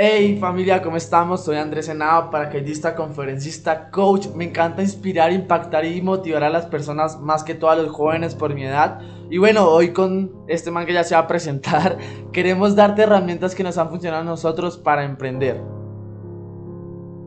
Hey familia, ¿cómo estamos? Soy Andrés Senado, paracaidista, conferencista, coach. Me encanta inspirar, impactar y motivar a las personas, más que todo los jóvenes por mi edad. Y bueno, hoy con este man que ya se va a presentar, queremos darte herramientas que nos han funcionado a nosotros para emprender.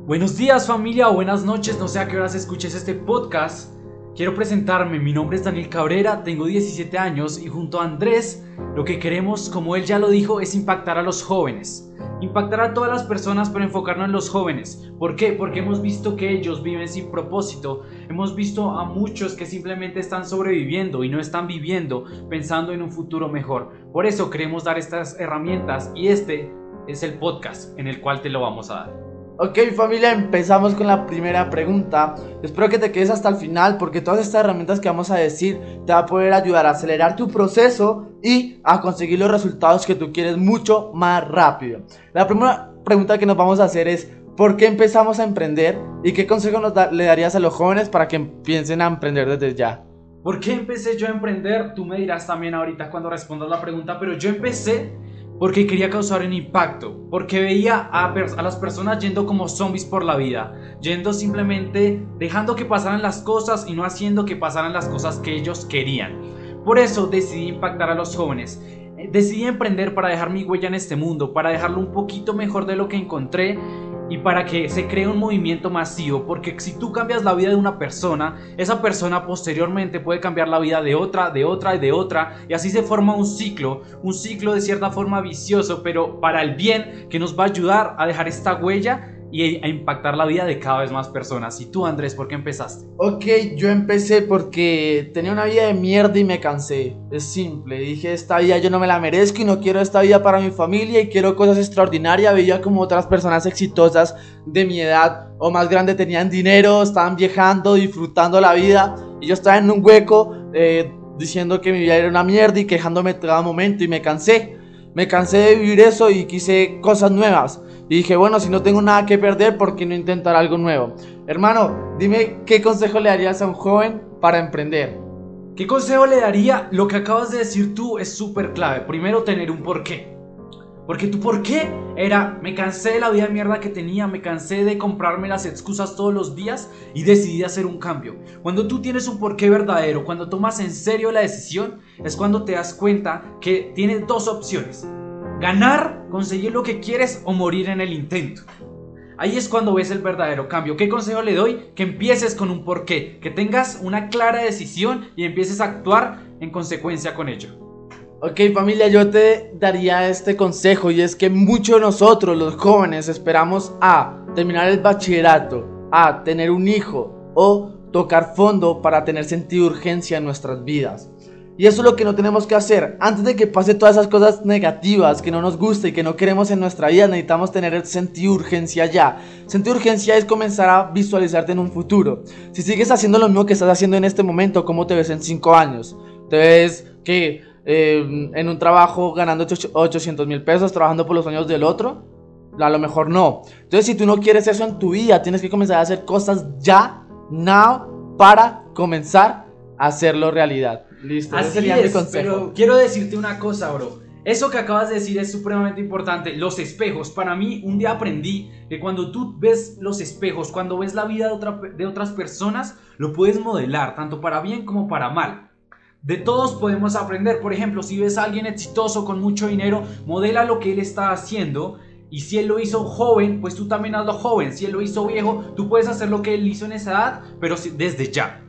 Buenos días familia o buenas noches, no sé a qué horas escuches este podcast. Quiero presentarme, mi nombre es Daniel Cabrera, tengo 17 años y junto a Andrés lo que queremos, como él ya lo dijo, es impactar a los jóvenes. Impactar a todas las personas pero enfocarnos en los jóvenes. ¿Por qué? Porque hemos visto que ellos viven sin propósito. Hemos visto a muchos que simplemente están sobreviviendo y no están viviendo pensando en un futuro mejor. Por eso queremos dar estas herramientas y este es el podcast en el cual te lo vamos a dar. Ok familia, empezamos con la primera pregunta. Espero que te quedes hasta el final porque todas estas herramientas que vamos a decir te va a poder ayudar a acelerar tu proceso y a conseguir los resultados que tú quieres mucho más rápido. La primera pregunta que nos vamos a hacer es ¿por qué empezamos a emprender? ¿Y qué consejo nos le darías a los jóvenes para que empiecen a emprender desde ya? ¿Por qué empecé yo a emprender? Tú me dirás también ahorita cuando respondas la pregunta, pero yo empecé porque quería causar un impacto, porque veía a, a, las personas yendo como zombies por la vida, yendo simplemente dejando que pasaran las cosas y no haciendo que pasaran las cosas que ellos querían. Por eso decidí impactar a los jóvenes. Decidí emprender para dejar mi huella en este mundo, para dejarlo un poquito mejor de lo que encontré y para que se cree un movimiento masivo, porque si tú cambias la vida de una persona, esa persona posteriormente puede cambiar la vida de otra, de otra y de otra, y así se forma un ciclo, un ciclo de cierta forma vicioso, pero para el bien que nos va a ayudar a dejar esta huella y a impactar la vida de cada vez más personas. ¿Y tú, Andrés, por qué empezaste? Ok, yo empecé porque tenía una vida de mierda y me cansé. Es simple, dije, esta vida yo no me la merezco y no quiero esta vida para mi familia y quiero cosas extraordinarias. Veía como otras personas exitosas de mi edad o más grande tenían dinero, estaban viajando, disfrutando la vida y yo estaba en un hueco eh, diciendo que mi vida era una mierda y quejándome cada momento y me cansé. Me cansé de vivir eso y quise cosas nuevas. Y dije, bueno, si no tengo nada que perder, ¿por qué no intentar algo nuevo? Hermano, dime qué consejo le darías a un joven para emprender. ¿Qué consejo le daría? Lo que acabas de decir tú es súper clave. Primero, tener un porqué. Porque tu porqué era, me cansé de la vida de mierda que tenía, me cansé de comprarme las excusas todos los días y decidí hacer un cambio. Cuando tú tienes un porqué verdadero, cuando tomas en serio la decisión, es cuando te das cuenta que tienes dos opciones ganar, conseguir lo que quieres o morir en el intento. Ahí es cuando ves el verdadero cambio. ¿Qué consejo le doy? Que empieces con un porqué, que tengas una clara decisión y empieces a actuar en consecuencia con ello. Ok familia, yo te daría este consejo y es que muchos de nosotros, los jóvenes, esperamos a terminar el bachillerato, a tener un hijo o tocar fondo para tener sentido de urgencia en nuestras vidas. Y eso es lo que no tenemos que hacer. Antes de que pase todas esas cosas negativas que no nos gusta y que no queremos en nuestra vida, necesitamos tener el sentido urgencia ya. Sentido de urgencia es comenzar a visualizarte en un futuro. Si sigues haciendo lo mismo que estás haciendo en este momento, ¿cómo te ves en 5 años? ¿Te ves que eh, en un trabajo ganando 800 mil pesos, trabajando por los sueños del otro? A lo mejor no. Entonces, si tú no quieres eso en tu vida, tienes que comenzar a hacer cosas ya, now, para comenzar a hacerlo realidad. Listo, Así es, Pero quiero decirte una cosa, bro. Eso que acabas de decir es supremamente importante. Los espejos. Para mí, un día aprendí que cuando tú ves los espejos, cuando ves la vida de, de otras personas, lo puedes modelar, tanto para bien como para mal. De todos podemos aprender. Por ejemplo, si ves a alguien exitoso con mucho dinero, modela lo que él está haciendo. Y si él lo hizo joven, pues tú también hazlo joven. Si él lo hizo viejo, tú puedes hacer lo que él hizo en esa edad, pero desde ya.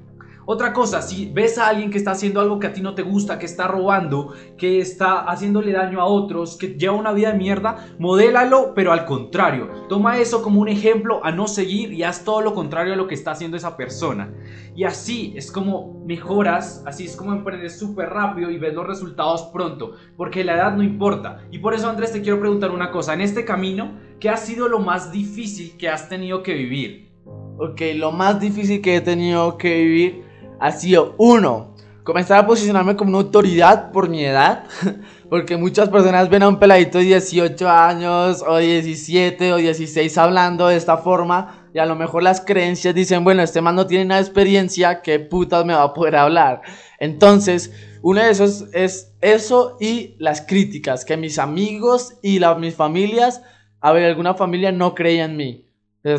Otra cosa, si ves a alguien que está haciendo algo que a ti no te gusta, que está robando, que está haciéndole daño a otros, que lleva una vida de mierda, modélalo, pero al contrario. Toma eso como un ejemplo a no seguir y haz todo lo contrario a lo que está haciendo esa persona. Y así es como mejoras, así es como emprendes súper rápido y ves los resultados pronto, porque la edad no importa. Y por eso Andrés te quiero preguntar una cosa, en este camino, ¿qué ha sido lo más difícil que has tenido que vivir? Ok, lo más difícil que he tenido que vivir ha sido uno, comenzar a posicionarme como una autoridad por mi edad, porque muchas personas ven a un peladito de 18 años o 17 o 16 hablando de esta forma y a lo mejor las creencias dicen, bueno, este man no tiene nada de experiencia, ¿qué putas me va a poder hablar? Entonces, uno de esos es eso y las críticas, que mis amigos y las mis familias a ver, alguna familia no creía en mí.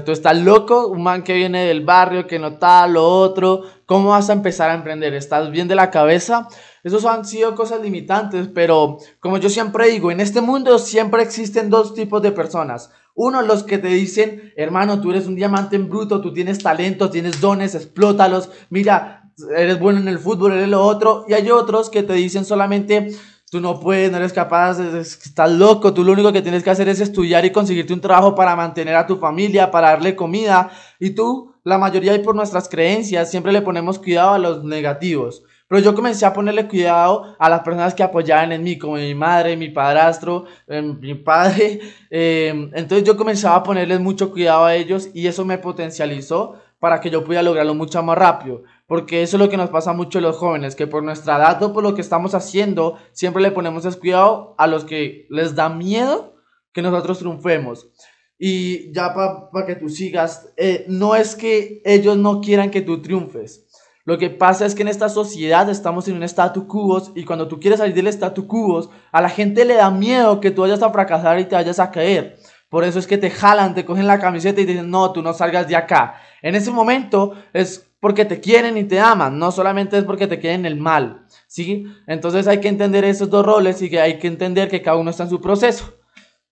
Tú estás loco, un man que viene del barrio, que no tal, lo otro. ¿Cómo vas a empezar a emprender? ¿Estás bien de la cabeza? Esos han sido cosas limitantes, pero como yo siempre digo, en este mundo siempre existen dos tipos de personas. Uno, los que te dicen, hermano, tú eres un diamante en bruto, tú tienes talento, tienes dones, explótalos. Mira, eres bueno en el fútbol, eres lo otro. Y hay otros que te dicen solamente, Tú no puedes, no eres capaz, estás loco. Tú lo único que tienes que hacer es estudiar y conseguirte un trabajo para mantener a tu familia, para darle comida. Y tú, la mayoría y por nuestras creencias, siempre le ponemos cuidado a los negativos. Pero yo comencé a ponerle cuidado a las personas que apoyaban en mí, como mi madre, mi padrastro, em, mi padre. Em, entonces yo comenzaba a ponerles mucho cuidado a ellos y eso me potencializó para que yo pudiera lograrlo mucho más rápido. Porque eso es lo que nos pasa mucho a los jóvenes, que por nuestra edad o por lo que estamos haciendo, siempre le ponemos descuidado a los que les da miedo que nosotros triunfemos. Y ya para que tú sigas, eh, no es que ellos no quieran que tú triunfes. Lo que pasa es que en esta sociedad estamos en un statu quo y cuando tú quieres salir del statu quo, a la gente le da miedo que tú vayas a fracasar y te vayas a caer. Por eso es que te jalan, te cogen la camiseta y te dicen, no, tú no salgas de acá. En ese momento es porque te quieren y te aman, no solamente es porque te quieren el mal, ¿sí? Entonces hay que entender esos dos roles y que hay que entender que cada uno está en su proceso.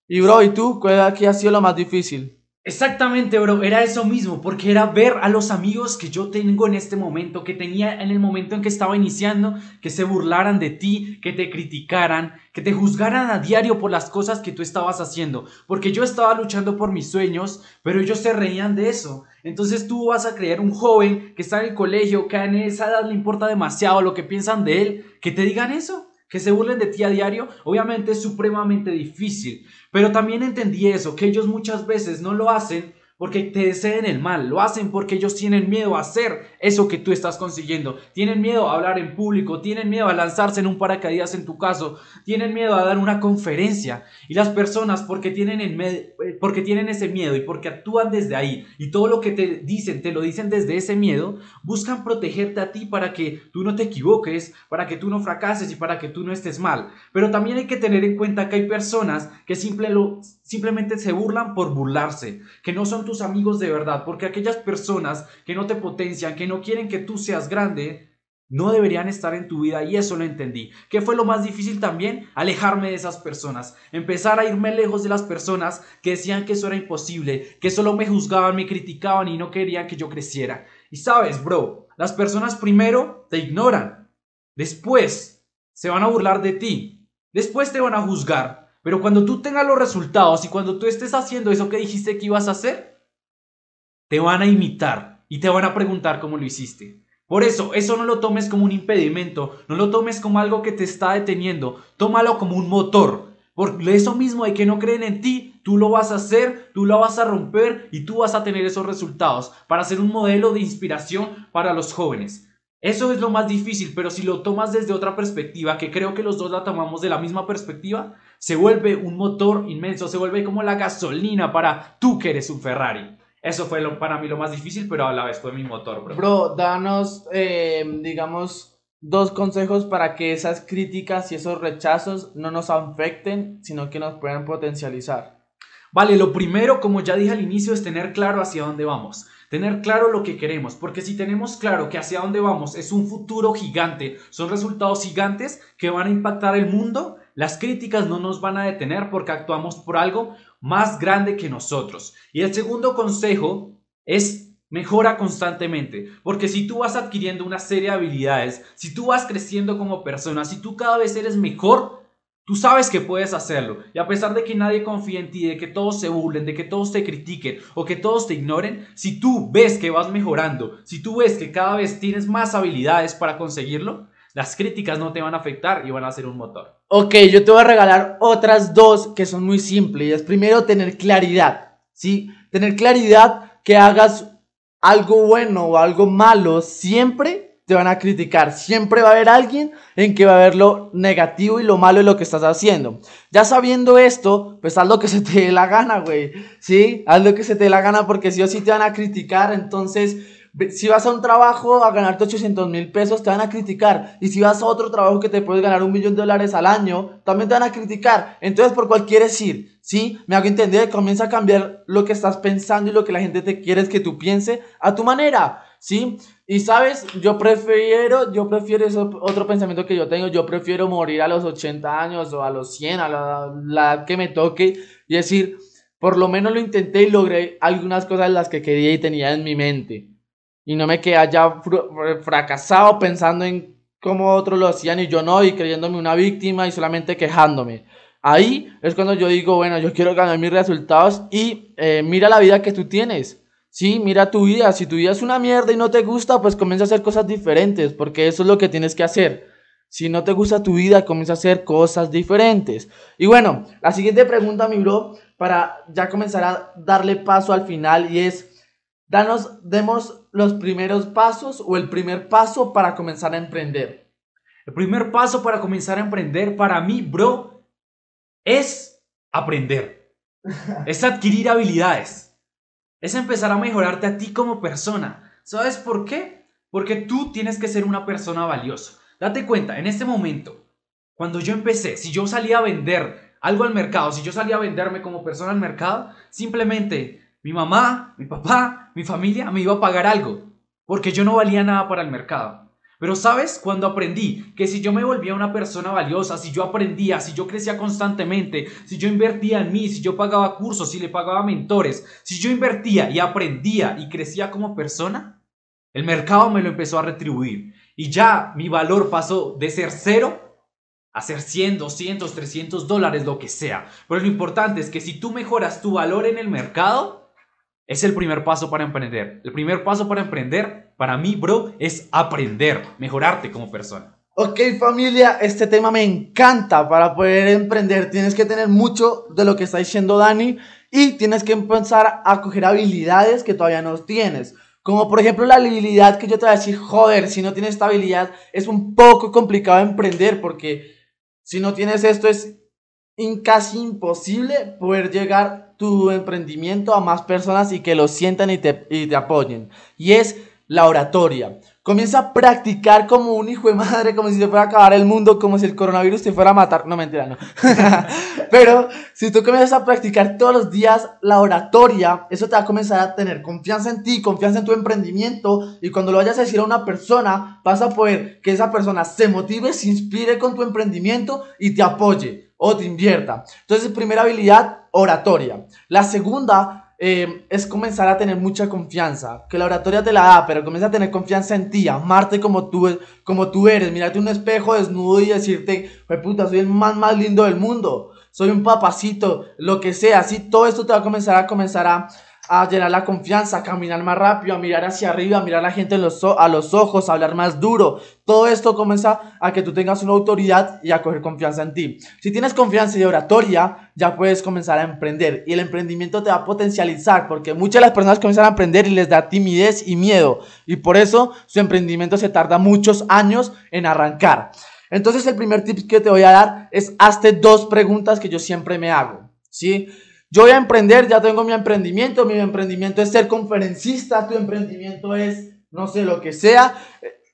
Y bro, ¿y tú? ¿Cuál ha sido lo más difícil? Exactamente, bro, era eso mismo, porque era ver a los amigos que yo tengo en este momento, que tenía en el momento en que estaba iniciando, que se burlaran de ti, que te criticaran, que te juzgaran a diario por las cosas que tú estabas haciendo, porque yo estaba luchando por mis sueños, pero ellos se reían de eso. Entonces tú vas a creer un joven que está en el colegio, que en esa edad le importa demasiado lo que piensan de él, que te digan eso que se burlen de ti a diario, obviamente es supremamente difícil. Pero también entendí eso, que ellos muchas veces no lo hacen porque te deseen el mal, lo hacen porque ellos tienen miedo a hacer eso que tú estás consiguiendo, tienen miedo a hablar en público, tienen miedo a lanzarse en un paracaídas en tu caso, tienen miedo a dar una conferencia y las personas porque tienen, eh, porque tienen ese miedo y porque actúan desde ahí y todo lo que te dicen, te lo dicen desde ese miedo, buscan protegerte a ti para que tú no te equivoques, para que tú no fracases y para que tú no estés mal. Pero también hay que tener en cuenta que hay personas que simplemente se burlan por burlarse, que no son tus amigos de verdad, porque aquellas personas que no te potencian, que no quieren que tú seas grande, no deberían estar en tu vida y eso lo entendí. ¿Qué fue lo más difícil también? Alejarme de esas personas, empezar a irme lejos de las personas que decían que eso era imposible, que solo me juzgaban, me criticaban y no querían que yo creciera. Y sabes, bro, las personas primero te ignoran, después se van a burlar de ti, después te van a juzgar, pero cuando tú tengas los resultados y cuando tú estés haciendo eso que dijiste que ibas a hacer, te van a imitar y te van a preguntar cómo lo hiciste. Por eso, eso no lo tomes como un impedimento, no lo tomes como algo que te está deteniendo, tómalo como un motor. Por eso mismo hay que no creen en ti, tú lo vas a hacer, tú lo vas a romper y tú vas a tener esos resultados para ser un modelo de inspiración para los jóvenes. Eso es lo más difícil, pero si lo tomas desde otra perspectiva, que creo que los dos la tomamos de la misma perspectiva, se vuelve un motor inmenso, se vuelve como la gasolina para tú que eres un Ferrari. Eso fue lo, para mí lo más difícil, pero a la vez fue mi motor, bro. Bro, danos, eh, digamos, dos consejos para que esas críticas y esos rechazos no nos afecten, sino que nos puedan potencializar. Vale, lo primero, como ya dije al inicio, es tener claro hacia dónde vamos. Tener claro lo que queremos, porque si tenemos claro que hacia dónde vamos es un futuro gigante, son resultados gigantes que van a impactar el mundo, las críticas no nos van a detener porque actuamos por algo más grande que nosotros. Y el segundo consejo es mejora constantemente, porque si tú vas adquiriendo una serie de habilidades, si tú vas creciendo como persona, si tú cada vez eres mejor, Tú sabes que puedes hacerlo y a pesar de que nadie confíe en ti, de que todos se burlen, de que todos te critiquen o que todos te ignoren, si tú ves que vas mejorando, si tú ves que cada vez tienes más habilidades para conseguirlo, las críticas no te van a afectar y van a ser un motor. Ok, yo te voy a regalar otras dos que son muy simples. Es primero tener claridad, ¿sí? Tener claridad que hagas algo bueno o algo malo siempre te van a criticar. Siempre va a haber alguien en que va a ver lo negativo y lo malo de lo que estás haciendo. Ya sabiendo esto, pues haz lo que se te dé la gana, güey. ¿Sí? Haz lo que se te dé la gana porque si o sí te van a criticar. Entonces, Si vas a un trabajo a ganarte 800 mil pesos, te van a criticar. Y si vas a otro trabajo que te puedes ganar un millón de dólares al año, también te van a criticar. Entonces, ¿por cuál quieres ir? ¿Sí? Me hago entender, comienza a cambiar lo que estás pensando y lo que la gente te quiere que tú piense a tu manera. ¿Sí? Y sabes, yo prefiero, yo prefiero eso, otro pensamiento que yo tengo, yo prefiero morir a los 80 años o a los 100, a la, la que me toque y decir, por lo menos lo intenté y logré algunas cosas las que quería y tenía en mi mente. Y no me quedé ya fracasado pensando en cómo otros lo hacían y yo no, y creyéndome una víctima y solamente quejándome. Ahí es cuando yo digo, bueno, yo quiero ganar mis resultados y eh, mira la vida que tú tienes. Sí, mira tu vida. Si tu vida es una mierda y no te gusta, pues comienza a hacer cosas diferentes, porque eso es lo que tienes que hacer. Si no te gusta tu vida, comienza a hacer cosas diferentes. Y bueno, la siguiente pregunta, mi bro, para ya comenzar a darle paso al final y es, danos, demos los primeros pasos o el primer paso para comenzar a emprender. El primer paso para comenzar a emprender para mí, bro, es aprender. es adquirir habilidades. Es empezar a mejorarte a ti como persona. ¿Sabes por qué? Porque tú tienes que ser una persona valiosa. Date cuenta, en este momento, cuando yo empecé, si yo salía a vender algo al mercado, si yo salía a venderme como persona al mercado, simplemente mi mamá, mi papá, mi familia me iba a pagar algo, porque yo no valía nada para el mercado. Pero sabes, cuando aprendí que si yo me volvía una persona valiosa, si yo aprendía, si yo crecía constantemente, si yo invertía en mí, si yo pagaba cursos, si le pagaba mentores, si yo invertía y aprendía y crecía como persona, el mercado me lo empezó a retribuir y ya mi valor pasó de ser cero a ser 100, 200, 300 dólares, lo que sea. Pero lo importante es que si tú mejoras tu valor en el mercado, es el primer paso para emprender. El primer paso para emprender, para mí, bro, es aprender, mejorarte como persona. Ok familia, este tema me encanta. Para poder emprender tienes que tener mucho de lo que está diciendo Dani y tienes que empezar a coger habilidades que todavía no tienes. Como por ejemplo la habilidad que yo te voy a decir, joder, si no tienes esta habilidad es un poco complicado emprender porque si no tienes esto es casi imposible poder llegar tu emprendimiento a más personas y que lo sientan y te, y te apoyen. Y es la oratoria. Comienza a practicar como un hijo de madre, como si se fuera a acabar el mundo, como si el coronavirus te fuera a matar. No, mentira, no. Pero si tú comienzas a practicar todos los días la oratoria, eso te va a comenzar a tener confianza en ti, confianza en tu emprendimiento. Y cuando lo vayas a decir a una persona, vas a poder que esa persona se motive, se inspire con tu emprendimiento y te apoye o te invierta. Entonces, primera habilidad, oratoria. La segunda eh, es comenzar a tener mucha confianza. Que la oratoria te la da, pero comienza a tener confianza en ti, amarte como tú, como tú eres, mirarte un espejo desnudo y decirte, puta, soy el más, más lindo del mundo, soy un papacito, lo que sea, así todo esto te va a comenzar a comenzar a, a llenar la confianza, a caminar más rápido, a mirar hacia arriba, a mirar a la gente en los, a los ojos, a hablar más duro. Todo esto comienza a que tú tengas una autoridad y a coger confianza en ti. Si tienes confianza y oratoria, ya puedes comenzar a emprender. Y el emprendimiento te va a potencializar, porque muchas de las personas comienzan a emprender y les da timidez y miedo. Y por eso su emprendimiento se tarda muchos años en arrancar. Entonces el primer tip que te voy a dar es hazte dos preguntas que yo siempre me hago. ¿Sí? Yo voy a emprender, ya tengo mi emprendimiento, mi emprendimiento es ser conferencista, tu emprendimiento es no sé lo que sea.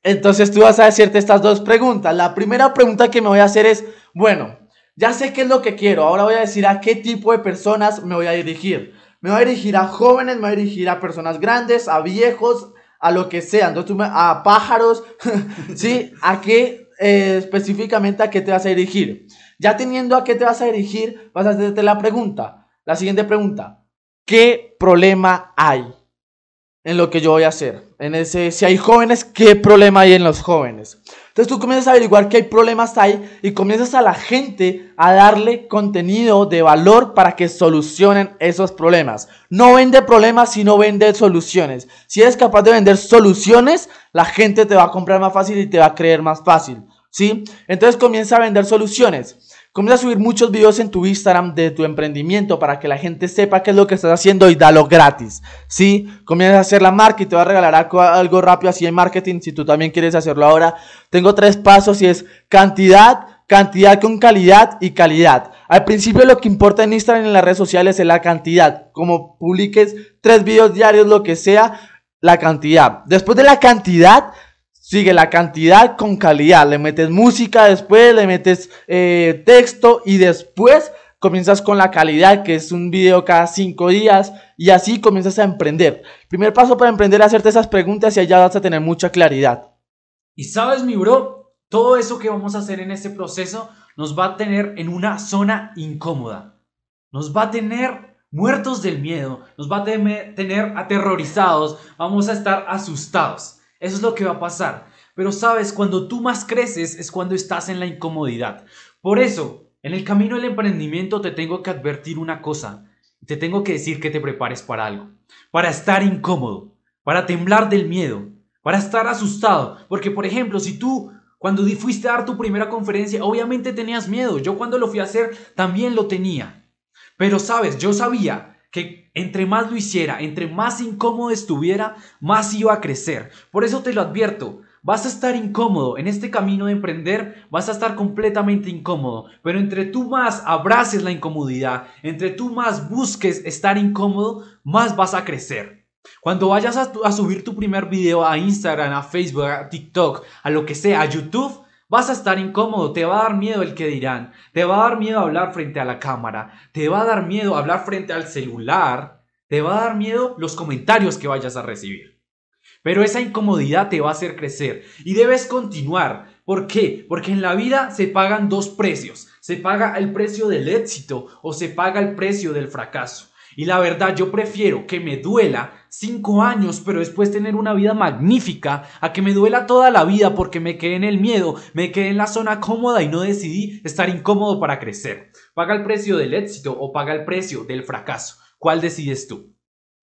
Entonces tú vas a decirte estas dos preguntas. La primera pregunta que me voy a hacer es, bueno, ya sé qué es lo que quiero, ahora voy a decir a qué tipo de personas me voy a dirigir. Me voy a dirigir a jóvenes, me voy a dirigir a personas grandes, a viejos, a lo que sea, entonces a pájaros, ¿sí? ¿A qué eh, específicamente a qué te vas a dirigir? Ya teniendo a qué te vas a dirigir, vas a hacerte la pregunta, la siguiente pregunta, ¿qué problema hay en lo que yo voy a hacer? En ese, si hay jóvenes, ¿qué problema hay en los jóvenes? Entonces tú comienzas a averiguar qué problemas hay y comienzas a la gente a darle contenido de valor para que solucionen esos problemas. No vende problemas, sino vende soluciones. Si eres capaz de vender soluciones, la gente te va a comprar más fácil y te va a creer más fácil. ¿Sí? Entonces comienza a vender soluciones. Comienza a subir muchos videos en tu Instagram de tu emprendimiento para que la gente sepa qué es lo que estás haciendo y dalo gratis. ¿Sí? Comienza a hacer la marca y te va a regalar algo rápido así en marketing si tú también quieres hacerlo ahora. Tengo tres pasos y es cantidad, cantidad con calidad y calidad. Al principio lo que importa en Instagram y en las redes sociales es la cantidad. Como publiques tres videos diarios, lo que sea, la cantidad. Después de la cantidad, sigue la cantidad con calidad. Le metes música, después le metes eh, texto y después comienzas con la calidad, que es un video cada cinco días, y así comienzas a emprender. Primer paso para emprender es hacerte esas preguntas y allá vas a tener mucha claridad. Y sabes, mi bro, todo eso que vamos a hacer en este proceso nos va a tener en una zona incómoda. Nos va a tener muertos del miedo, nos va a tener aterrorizados, vamos a estar asustados. Eso es lo que va a pasar. Pero sabes, cuando tú más creces es cuando estás en la incomodidad. Por eso, en el camino del emprendimiento te tengo que advertir una cosa. Te tengo que decir que te prepares para algo. Para estar incómodo, para temblar del miedo, para estar asustado. Porque, por ejemplo, si tú cuando fuiste a dar tu primera conferencia, obviamente tenías miedo. Yo cuando lo fui a hacer también lo tenía. Pero sabes, yo sabía que entre más lo hiciera, entre más incómodo estuviera, más iba a crecer. Por eso te lo advierto. Vas a estar incómodo en este camino de emprender, vas a estar completamente incómodo, pero entre tú más abraces la incomodidad, entre tú más busques estar incómodo, más vas a crecer. Cuando vayas a, subir tu primer video a Instagram, a Facebook, a TikTok, a lo que sea, a YouTube, vas a estar incómodo, te va a dar miedo el que dirán, te va a dar miedo hablar frente a la cámara, te va a dar miedo hablar frente al celular, te va a dar miedo los comentarios que vayas a recibir. Pero esa incomodidad te va a hacer crecer y debes continuar. ¿Por qué? Porque en la vida se pagan dos precios. Se paga el precio del éxito o se paga el precio del fracaso. Y la verdad, yo prefiero que me duela cinco años, pero después tener una vida magnífica, a que me duela toda la vida porque me quedé en el miedo, me quedé en la zona cómoda y no decidí estar incómodo para crecer. Paga el precio del éxito o paga el precio del fracaso. ¿Cuál decides tú?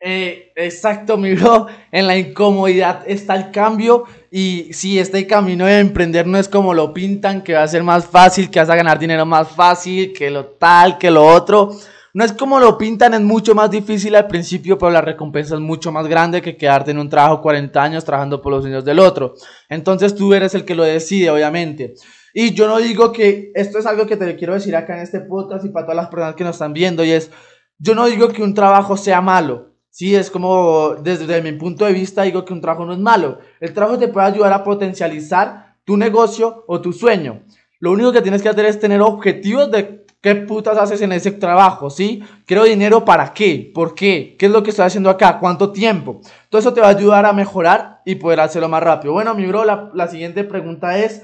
Eh, exacto, mi bro. En la incomodidad está el cambio. Y si este camino de emprender no es como lo pintan, que va a ser más fácil, que vas a ganar dinero más fácil, que lo tal, que lo otro. No es como lo pintan, es mucho más difícil al principio, pero la recompensa es mucho más grande que quedarte en un trabajo 40 años trabajando por los niños del otro. Entonces tú eres el que lo decide, obviamente. Y yo no digo que esto es algo que te quiero decir acá en este podcast y para todas las personas que nos están viendo, y es, yo no digo que un trabajo sea malo. Sí, es como, desde, mi punto de vista, digo que un trabajo no es malo. El trabajo te puede ayudar a potencializar tu negocio o tu sueño. Lo único que tienes que hacer es tener objetivos de qué putas haces en ese trabajo, ¿sí? Quiero dinero para qué, por qué, qué es lo que estoy haciendo acá, cuánto tiempo. Todo eso te va a ayudar a mejorar y poder hacerlo más rápido. Bueno, mi bro, la, siguiente pregunta es,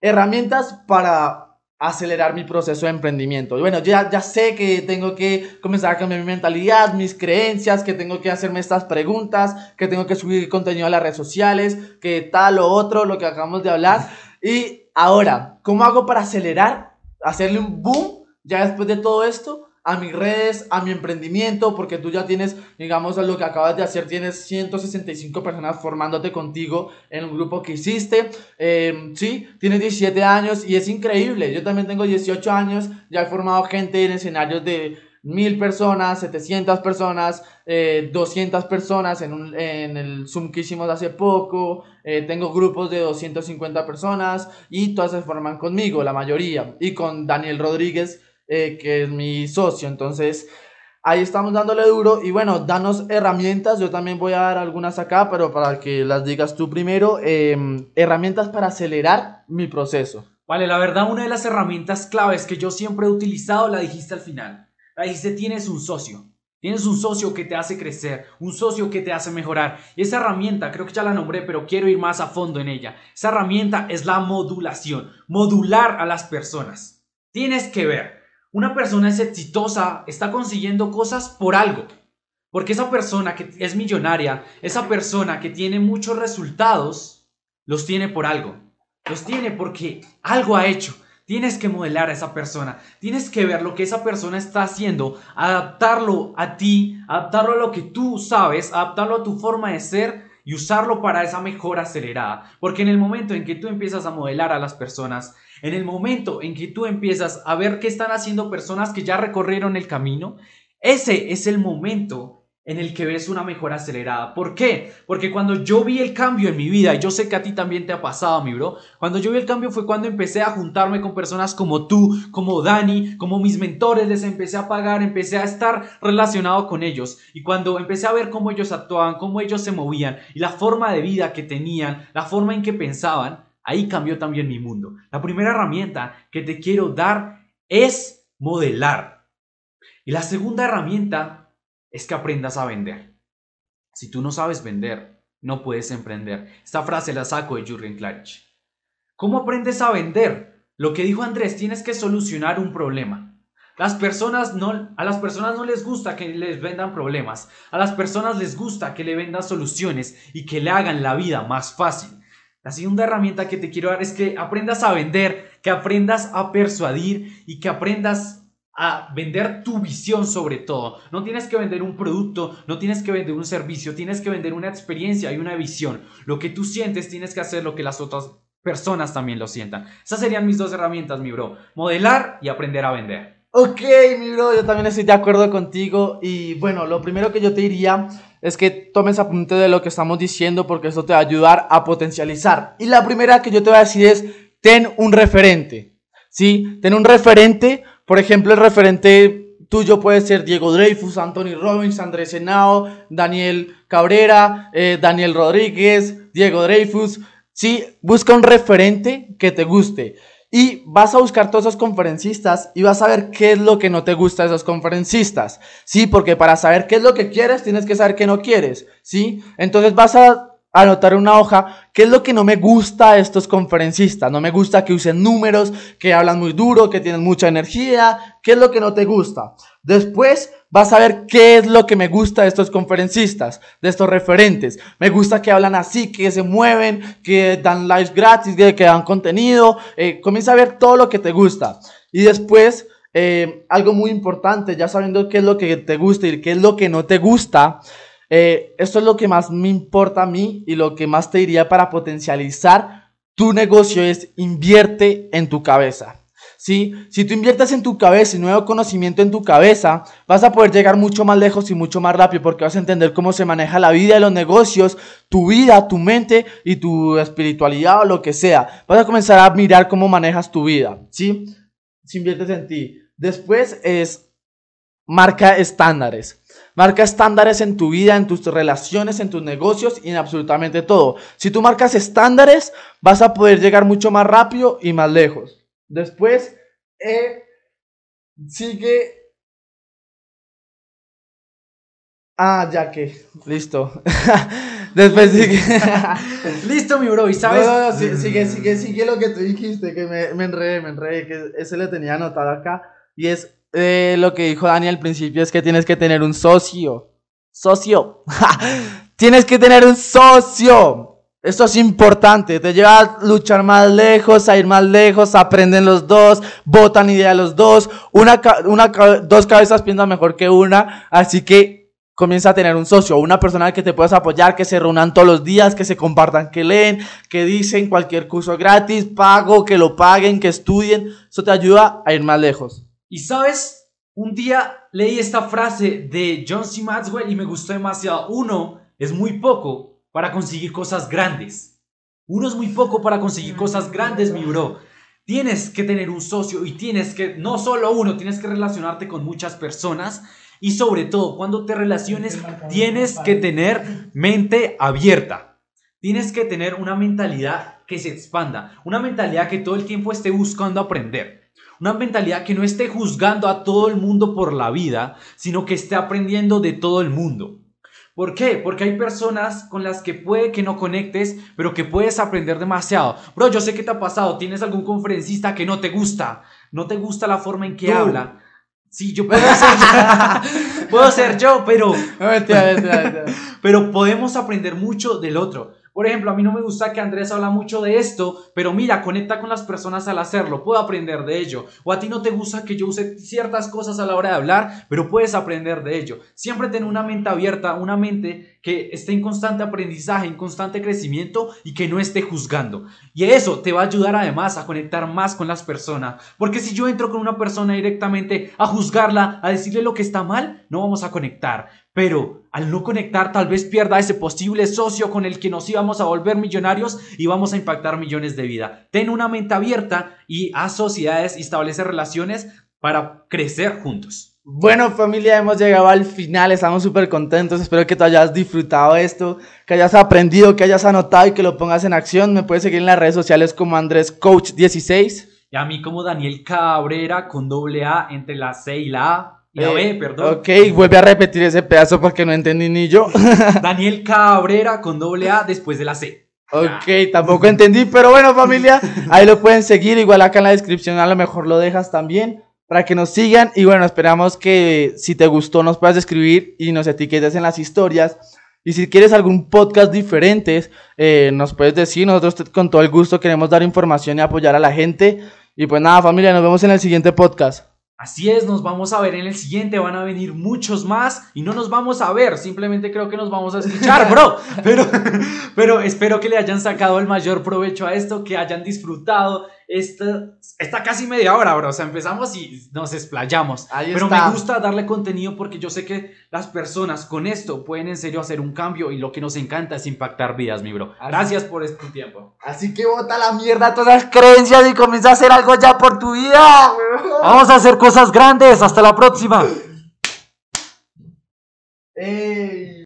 herramientas para acelerar mi proceso de emprendimiento. Bueno, ya, ya sé que tengo que comenzar a cambiar mi mentalidad, mis creencias, que tengo que hacerme estas preguntas, que tengo que subir contenido a las redes sociales, que tal o otro, lo que acabamos de hablar. Y ahora, ¿cómo hago para acelerar, hacerle un boom ya después de todo esto? a mis redes, a mi emprendimiento, porque tú ya tienes, digamos, lo que acabas de hacer, tienes 165 personas formándote contigo en un grupo que hiciste, eh, sí, tienes 17 años y es increíble, yo también tengo 18 años, ya he formado gente en escenarios de mil personas, 700 personas, 200 eh, personas en, en, el Zoom que hicimos hace poco. Eh, tengo grupos de 250 personas y todas se forman conmigo, la mayoría. Y con Daniel Rodríguez, eh, que es mi socio. Entonces, ahí estamos dándole duro. Y bueno, danos herramientas. Yo también voy a dar algunas acá, pero para que las digas tú primero. Em, herramientas para acelerar mi proceso. Vale, la verdad, una de las herramientas claves que yo siempre he utilizado, la dijiste al final. La dijiste, tienes un socio. Tienes un socio que te hace crecer, un socio que te hace mejorar. Y esa herramienta, creo que ya la nombré, pero quiero ir más a fondo en ella. Esa herramienta es la modulación, modular a las personas. Tienes que ver una persona es exitosa, está consiguiendo cosas por algo. Porque esa persona que es millonaria, esa persona que tiene muchos resultados, los tiene por algo. Los tiene porque algo ha hecho. Tienes que modelar a esa persona. Tienes que ver lo que esa persona está haciendo, adaptarlo a ti, adaptarlo a lo que tú sabes, adaptarlo a tu forma de ser y usarlo para esa mejora acelerada. Porque en el momento en que tú empiezas a modelar a las personas, en el momento en que tú empiezas a ver qué están haciendo personas que ya recorrieron el camino, ese es el momento en el que ves una mejor acelerada. ¿Por qué? Porque cuando yo vi el cambio en mi vida, y yo sé que a ti también te ha pasado, mi bro, cuando yo vi el cambio fue cuando empecé a juntarme con personas como tú, como Dani, como mis mentores, les empecé a pagar, empecé a estar relacionado con ellos. Y cuando empecé a ver cómo ellos actuaban, cómo ellos se movían, y la forma de vida que tenían, la forma en que pensaban, ahí cambió también mi mundo. La primera herramienta que te quiero dar es modelar. Y la segunda herramienta es que aprendas a vender. Si tú no sabes vender, no puedes emprender. Esta frase la saco de Jurgen Klarich. ¿Cómo aprendes a vender? Lo que dijo Andrés, tienes que solucionar un problema. Las personas no, a las personas no les gusta que les vendan problemas. A las personas les gusta que le vendan soluciones y que le hagan la vida más fácil. La segunda herramienta que te quiero dar es que aprendas a vender, que aprendas a persuadir y que aprendas a vender tu visión sobre todo. No tienes que vender un producto, no tienes que vender un servicio, tienes que vender una experiencia y una visión. Lo que tú sientes tienes que hacer lo que las otras personas también lo sientan. Esas serían mis dos herramientas, mi bro. Modelar y aprender a vender. Ok, mi bro, yo también estoy de acuerdo contigo. Y bueno, lo primero que yo te diría es que tomes apunte de lo que estamos diciendo porque esto te va a ayudar a potencializar. Y la primera que yo te voy a decir es, ten un referente. ¿Sí? Ten un referente por ejemplo, el referente tuyo puede ser Diego Dreyfus, Anthony Robbins, Andrés Henao, Daniel Cabrera, eh, Daniel Rodríguez, Diego Dreyfus. Sí, busca un referente que te guste. Y vas a buscar todos esos conferencistas y vas a ver qué es lo que no te gusta de esos conferencistas. Sí, porque para saber qué es lo que quieres, tienes que saber qué no quieres. Sí, entonces vas a anotar una hoja, qué es lo que no me gusta de estos conferencistas. No me gusta que usen números, que hablan muy duro, que tienen mucha energía, qué es lo que no te gusta. Después vas a ver qué es lo que me gusta de estos conferencistas, de estos referentes. Me gusta que hablan así, que se mueven, que dan lives gratis, que, dan contenido. Eh, comienza a ver todo lo que te gusta. Y después, eh, algo muy importante, ya sabiendo qué es lo que te gusta y qué es lo que no te gusta, eh, esto es lo que más me importa a mí y lo que más te diría para potencializar tu negocio es invierte en tu cabeza. ¿Sí? Si tú inviertes en tu cabeza y nuevo conocimiento en tu cabeza, vas a poder llegar mucho más lejos y mucho más rápido porque vas a entender cómo se maneja la vida y los negocios, tu vida, tu mente y tu espiritualidad o lo que sea. Vas a comenzar a mirar cómo manejas tu vida, ¿sí? Si inviertes en ti. Después es marca estándares. Marca estándares en tu vida, en tus relaciones, en tus negocios y en absolutamente todo. Si tú marcas estándares, vas a poder llegar mucho más rápido y más lejos. Después, eh, sigue... Ah, ya que, listo. Después sigue. listo, mi bro, y sabes. No, no, sigue, sigue, sigue lo que tú dijiste, que me, me enredé, me enredé, que ese le tenía anotado acá. Y es eh, lo que dijo Dani al principio es que tienes que tener un socio. Socio. tienes que tener un socio. Esto es importante, te lleva a luchar más lejos, a ir más lejos, aprenden los dos, votan idea los dos, una, una, dos cabezas piensan mejor que una, así que comienza a tener un socio, una persona que te puedas apoyar, que se reúnan todos los días, que se compartan, que leen, que dicen cualquier curso gratis, pago, que lo paguen, que estudien, eso te ayuda a ir más lejos. Y sabes, un día leí esta frase de John C. Maxwell y me gustó demasiado. Uno es muy poco para conseguir cosas grandes. Uno es muy poco para conseguir cosas grandes, mi bro. Tienes que tener un socio y tienes que, no solo uno, tienes que relacionarte con muchas personas. Y sobre todo, cuando te relaciones, tienes que tener mente abierta. Tienes que tener una mentalidad que se expanda. Una mentalidad que todo el tiempo esté buscando aprender. Una mentalidad que no esté juzgando a todo el mundo por la vida, sino que esté aprendiendo de todo el mundo. ¿Por qué? Porque hay personas con las que puede que no conectes, pero que puedes aprender demasiado. Bro, yo sé que te ha pasado. Tienes algún conferencista que no te gusta. No te gusta la forma en que habla. Sí, yo puedo ser yo. puedo ser yo, pero. pero podemos aprender mucho del otro. Por ejemplo, a mí no me gusta que Andrés habla mucho de esto, pero mira, conecta con las personas al hacerlo, puedo aprender de ello. O a ti no te gusta que yo use ciertas cosas a la hora de hablar, pero puedes aprender de ello. Siempre ten una mente abierta, una mente que esté en constante aprendizaje, en constante crecimiento y que no esté juzgando. Y eso te va a ayudar además a conectar más con las personas. Porque si yo entro con una persona directamente a juzgarla, a decirle lo que está mal, no vamos a conectar. Pero al no conectar tal vez pierda ese posible socio con el que nos íbamos a volver millonarios y vamos a impactar millones de vida. Ten una mente abierta y haz sociedades y establece relaciones para crecer juntos. Bueno familia, hemos llegado al final, estamos súper contentos, espero que tú hayas disfrutado esto, que hayas aprendido, que hayas anotado y que lo pongas en acción. Me puedes seguir en las redes sociales como Andrés Coach 16. Y a mí como Daniel Cabrera con doble A entre la C y la A. La B, perdón. Ok, vuelve a repetir ese pedazo porque no entendí ni yo. Daniel Cabrera con doble A después de la C. Ok, tampoco entendí, pero bueno familia, ahí lo pueden seguir, igual acá en la descripción a lo mejor lo dejas también para que nos sigan y bueno, esperamos que si te gustó nos puedas escribir y nos etiquetes en las historias. Y si quieres algún podcast diferente, eh, nos puedes decir, nosotros con todo el gusto queremos dar información y apoyar a la gente. Y pues nada familia, nos vemos en el siguiente podcast. Así es, nos vamos a ver en el siguiente, van a venir muchos más y no nos vamos a ver, simplemente creo que nos vamos a escuchar, bro. Pero, pero espero que le hayan sacado el mayor provecho a esto, que hayan disfrutado esta, esta casi media hora, bro. O sea, empezamos y nos explayamos. Pero me gusta darle contenido porque yo sé que las personas con esto pueden en serio hacer un cambio y lo que nos encanta es impactar vidas, mi bro. Gracias por este tiempo. Así que bota la mierda todas las creencias y comienza a hacer algo ya por tu vida. Vamos a hacer cosas grandes. Hasta la próxima.